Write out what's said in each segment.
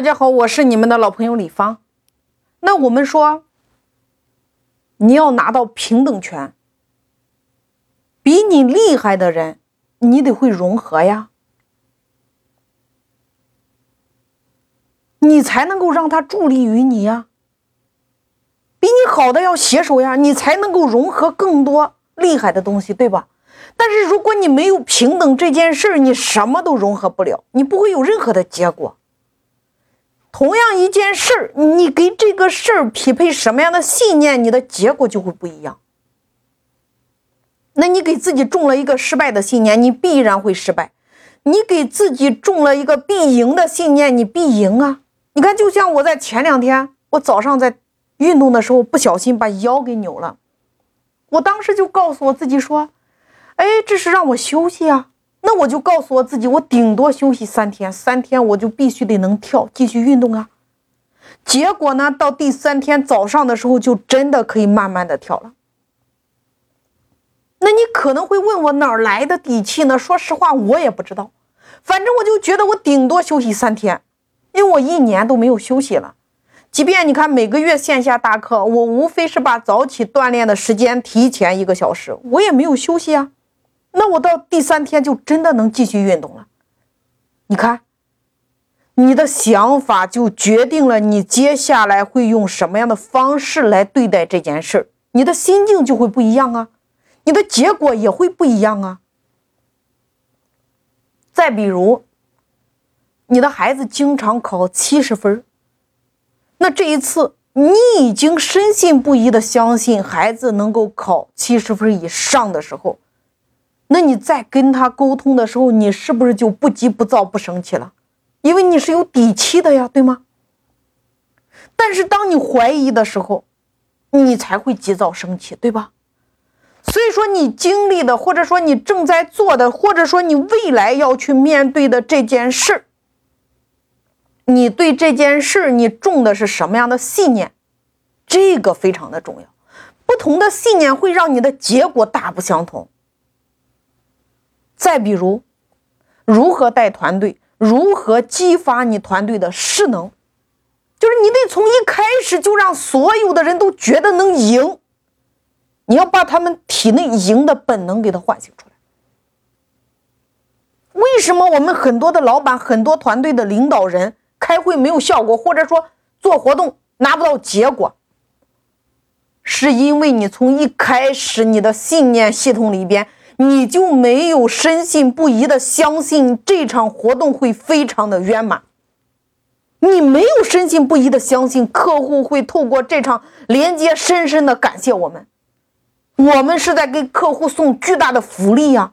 大家好，我是你们的老朋友李芳。那我们说，你要拿到平等权，比你厉害的人，你得会融合呀，你才能够让他助力于你呀。比你好的要携手呀，你才能够融合更多厉害的东西，对吧？但是如果你没有平等这件事儿，你什么都融合不了，你不会有任何的结果。同样一件事儿，你给这个事儿匹配什么样的信念，你的结果就会不一样。那你给自己种了一个失败的信念，你必然会失败；你给自己种了一个必赢的信念，你必赢啊！你看，就像我在前两天，我早上在运动的时候不小心把腰给扭了，我当时就告诉我自己说：“哎，这是让我休息啊。”那我就告诉我自己，我顶多休息三天，三天我就必须得能跳，继续运动啊。结果呢，到第三天早上的时候，就真的可以慢慢的跳了。那你可能会问我哪儿来的底气呢？说实话，我也不知道。反正我就觉得我顶多休息三天，因为我一年都没有休息了。即便你看每个月线下大课，我无非是把早起锻炼的时间提前一个小时，我也没有休息啊。那我到第三天就真的能继续运动了。你看，你的想法就决定了你接下来会用什么样的方式来对待这件事，你的心境就会不一样啊，你的结果也会不一样啊。再比如，你的孩子经常考七十分，那这一次你已经深信不疑的相信孩子能够考七十分以上的时候。那你在跟他沟通的时候，你是不是就不急不躁不生气了？因为你是有底气的呀，对吗？但是当你怀疑的时候，你才会急躁生气，对吧？所以说，你经历的，或者说你正在做的，或者说你未来要去面对的这件事你对这件事你种的是什么样的信念？这个非常的重要。不同的信念会让你的结果大不相同。再比如，如何带团队，如何激发你团队的势能，就是你得从一开始就让所有的人都觉得能赢，你要把他们体内赢的本能给他唤醒出来。为什么我们很多的老板、很多团队的领导人开会没有效果，或者说做活动拿不到结果，是因为你从一开始你的信念系统里边。你就没有深信不疑的相信这场活动会非常的圆满，你没有深信不疑的相信客户会透过这场连接深深的感谢我们，我们是在给客户送巨大的福利呀。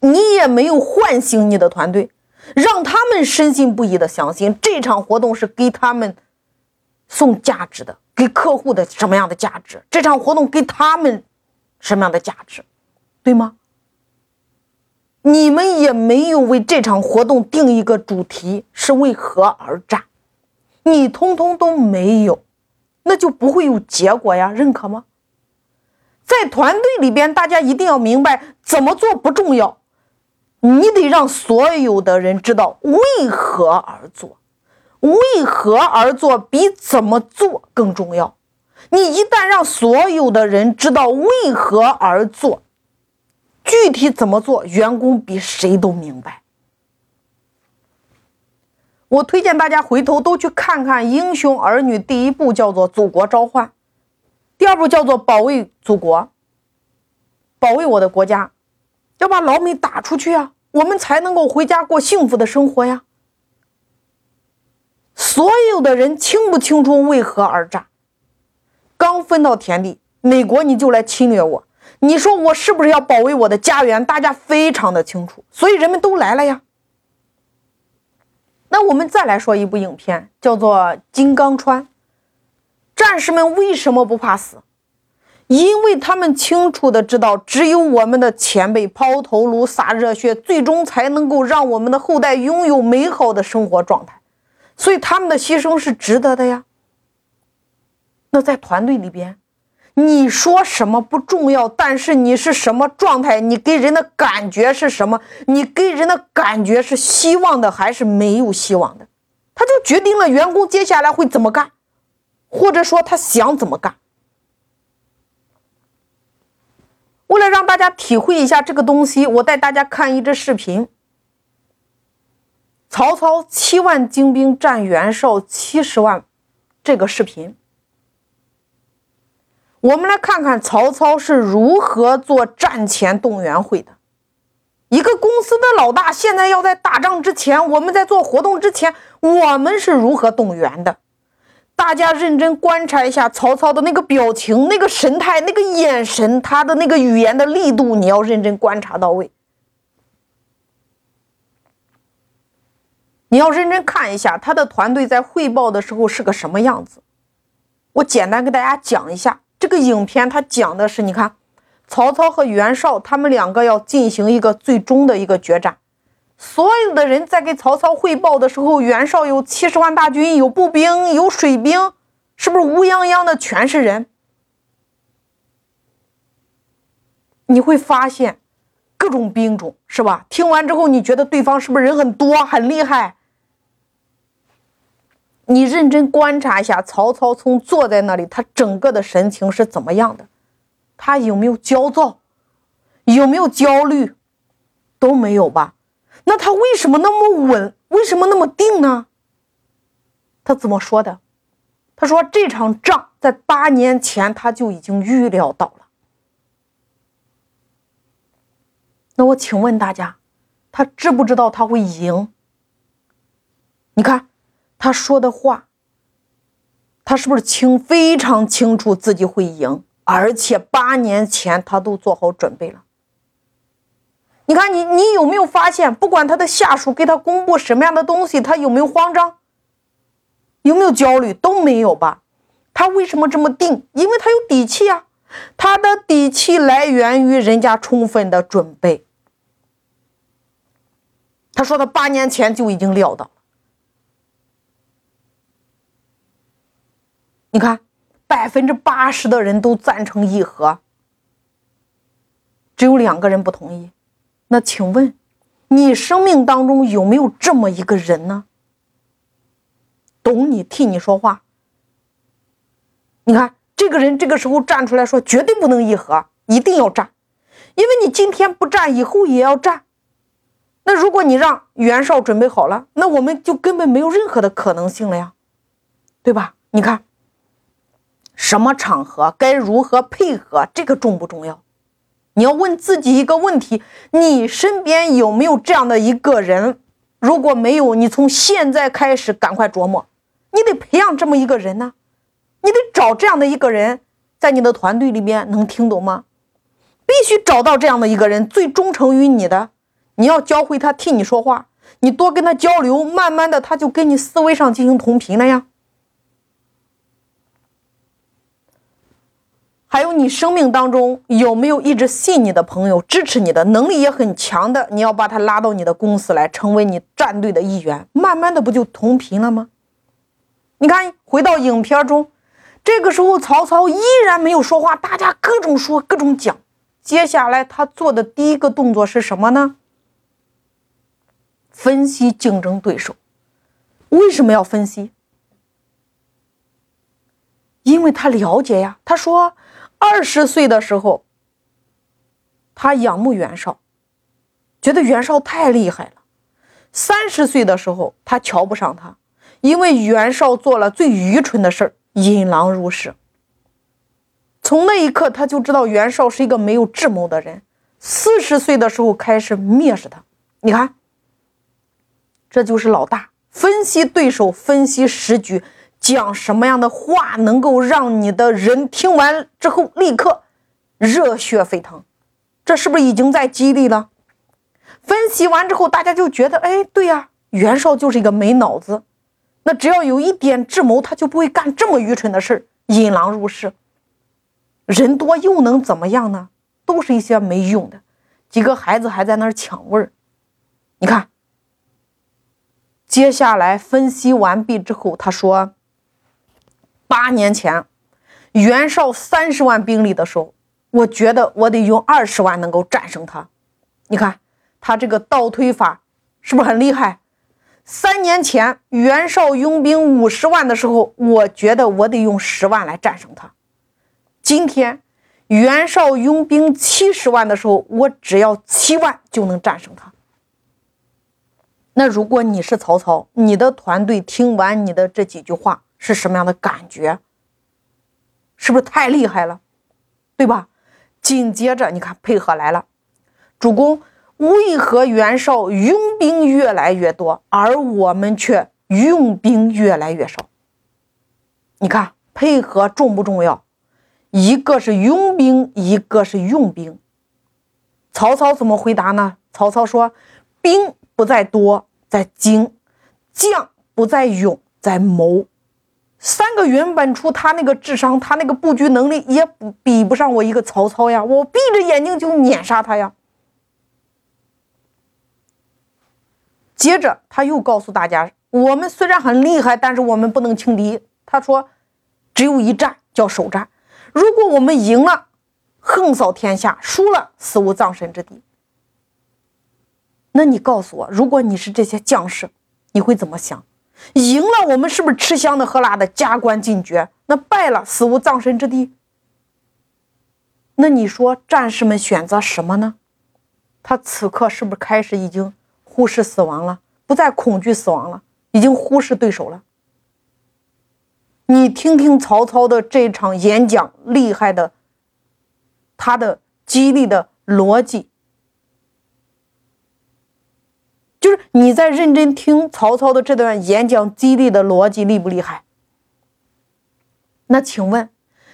你也没有唤醒你的团队，让他们深信不疑的相信这场活动是给他们送价值的，给客户的什么样的价值？这场活动给他们。什么样的价值，对吗？你们也没有为这场活动定一个主题，是为何而战？你通通都没有，那就不会有结果呀，认可吗？在团队里边，大家一定要明白，怎么做不重要，你得让所有的人知道为何而做，为何而做比怎么做更重要。你一旦让所有的人知道为何而做，具体怎么做，员工比谁都明白。我推荐大家回头都去看看《英雄儿女》，第一部叫做《祖国召唤》，第二部叫做《保卫祖国》，保卫我的国家，要把老美打出去啊，我们才能够回家过幸福的生活呀。所有的人清不清楚为何而战？刚分到田地，美国你就来侵略我，你说我是不是要保卫我的家园？大家非常的清楚，所以人们都来了呀。那我们再来说一部影片，叫做《金刚川》。战士们为什么不怕死？因为他们清楚的知道，只有我们的前辈抛头颅、洒热血，最终才能够让我们的后代拥有美好的生活状态，所以他们的牺牲是值得的呀。那在团队里边，你说什么不重要，但是你是什么状态，你给人的感觉是什么？你给人的感觉是希望的还是没有希望的？他就决定了员工接下来会怎么干，或者说他想怎么干。为了让大家体会一下这个东西，我带大家看一支视频：曹操七万精兵战袁绍七十万，这个视频。我们来看看曹操是如何做战前动员会的。一个公司的老大现在要在打仗之前，我们在做活动之前，我们是如何动员的？大家认真观察一下曹操的那个表情、那个神态、那个眼神，他的那个语言的力度，你要认真观察到位。你要认真看一下他的团队在汇报的时候是个什么样子。我简单给大家讲一下。这个影片它讲的是，你看，曹操和袁绍他们两个要进行一个最终的一个决战。所有的人在给曹操汇报的时候，袁绍有七十万大军，有步兵，有水兵，是不是乌泱泱的全是人？你会发现各种兵种，是吧？听完之后，你觉得对方是不是人很多，很厉害？你认真观察一下，曹操从坐在那里，他整个的神情是怎么样的？他有没有焦躁？有没有焦虑？都没有吧？那他为什么那么稳？为什么那么定呢？他怎么说的？他说这场仗在八年前他就已经预料到了。那我请问大家，他知不知道他会赢？你看。他说的话，他是不是清非常清楚自己会赢，而且八年前他都做好准备了。你看，你你有没有发现，不管他的下属给他公布什么样的东西，他有没有慌张，有没有焦虑，都没有吧？他为什么这么定？因为他有底气啊，他的底气来源于人家充分的准备。他说他八年前就已经料到。你看，百分之八十的人都赞成议和，只有两个人不同意。那请问，你生命当中有没有这么一个人呢？懂你，替你说话。你看，这个人这个时候站出来说，绝对不能议和，一定要战，因为你今天不战，以后也要战。那如果你让袁绍准备好了，那我们就根本没有任何的可能性了呀，对吧？你看。什么场合该如何配合？这个重不重要？你要问自己一个问题：你身边有没有这样的一个人？如果没有，你从现在开始赶快琢磨，你得培养这么一个人呢。你得找这样的一个人，在你的团队里面，能听懂吗？必须找到这样的一个人，最忠诚于你的。你要教会他替你说话，你多跟他交流，慢慢的他就跟你思维上进行同频了呀。还有你生命当中有没有一直信你的朋友、支持你的能力也很强的？你要把他拉到你的公司来，成为你战队的一员，慢慢的不就同频了吗？你看，回到影片中，这个时候曹操依然没有说话，大家各种说、各种讲。接下来他做的第一个动作是什么呢？分析竞争对手。为什么要分析？因为他了解呀。他说。二十岁的时候，他仰慕袁绍，觉得袁绍太厉害了。三十岁的时候，他瞧不上他，因为袁绍做了最愚蠢的事儿，引狼入室。从那一刻，他就知道袁绍是一个没有智谋的人。四十岁的时候，开始蔑视他。你看，这就是老大分析对手，分析时局。讲什么样的话能够让你的人听完之后立刻热血沸腾？这是不是已经在激励了？分析完之后，大家就觉得，哎，对呀，袁绍就是一个没脑子。那只要有一点智谋，他就不会干这么愚蠢的事儿引狼入室。人多又能怎么样呢？都是一些没用的。几个孩子还在那儿抢味儿。你看，接下来分析完毕之后，他说。八年前，袁绍三十万兵力的时候，我觉得我得用二十万能够战胜他。你看他这个倒推法是不是很厉害？三年前袁绍拥兵五十万的时候，我觉得我得用十万来战胜他。今天袁绍拥兵七十万的时候，我只要七万就能战胜他。那如果你是曹操，你的团队听完你的这几句话是什么样的感觉？是不是太厉害了，对吧？紧接着你看配合来了，主公。为何袁绍用兵越来越多，而我们却用兵越来越少？你看配合重不重要？一个是用兵，一个是用兵。曹操怎么回答呢？曹操说：“兵不在多，在精；将不在勇，在谋。”三个原本出他那个智商，他那个布局能力也比不上我一个曹操呀！我闭着眼睛就碾杀他呀！接着他又告诉大家：“我们虽然很厉害，但是我们不能轻敌。”他说：“只有一战叫首战，如果我们赢了，横扫天下；输了，死无葬身之地。”那你告诉我，如果你是这些将士，你会怎么想？赢了，我们是不是吃香的喝辣的，加官进爵？那败了，死无葬身之地。那你说战士们选择什么呢？他此刻是不是开始已经？忽视死亡了，不再恐惧死亡了，已经忽视对手了。你听听曹操的这场演讲，厉害的，他的激励的逻辑，就是你在认真听曹操的这段演讲，激励的逻辑厉不厉害？那请问，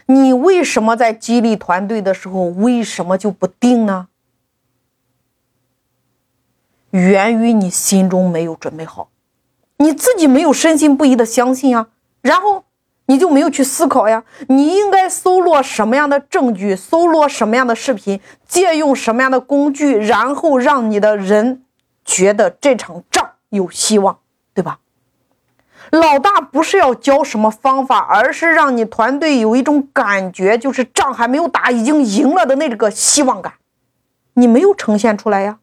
你为什么在激励团队的时候，为什么就不定呢？源于你心中没有准备好，你自己没有深信不疑的相信呀，然后你就没有去思考呀。你应该搜罗什么样的证据，搜罗什么样的视频，借用什么样的工具，然后让你的人觉得这场仗有希望，对吧？老大不是要教什么方法，而是让你团队有一种感觉，就是仗还没有打，已经赢了的那个希望感，你没有呈现出来呀。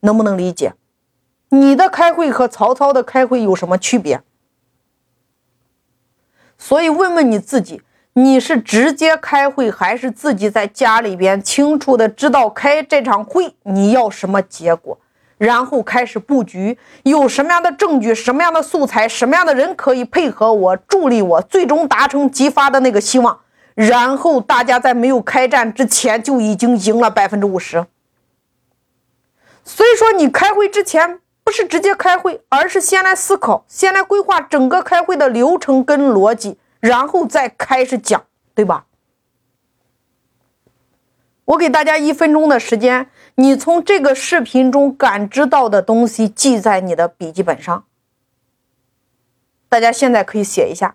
能不能理解？你的开会和曹操的开会有什么区别？所以问问你自己，你是直接开会，还是自己在家里边清楚的知道开这场会你要什么结果，然后开始布局，有什么样的证据、什么样的素材、什么样的人可以配合我、助力我，最终达成激发的那个希望，然后大家在没有开战之前就已经赢了百分之五十。所以说，你开会之前不是直接开会，而是先来思考，先来规划整个开会的流程跟逻辑，然后再开始讲，对吧？我给大家一分钟的时间，你从这个视频中感知到的东西记在你的笔记本上。大家现在可以写一下，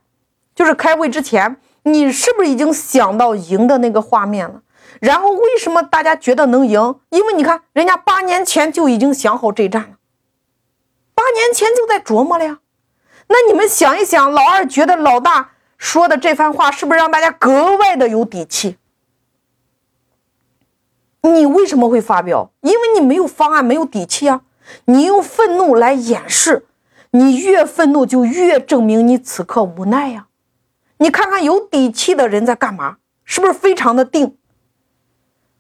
就是开会之前，你是不是已经想到赢的那个画面了？然后为什么大家觉得能赢？因为你看，人家八年前就已经想好这战了，八年前就在琢磨了呀。那你们想一想，老二觉得老大说的这番话是不是让大家格外的有底气？你为什么会发飙？因为你没有方案，没有底气啊。你用愤怒来掩饰，你越愤怒就越证明你此刻无奈呀。你看看有底气的人在干嘛？是不是非常的定？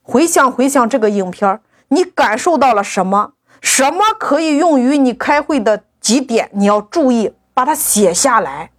回想回想这个影片，你感受到了什么？什么可以用于你开会的几点？你要注意把它写下来。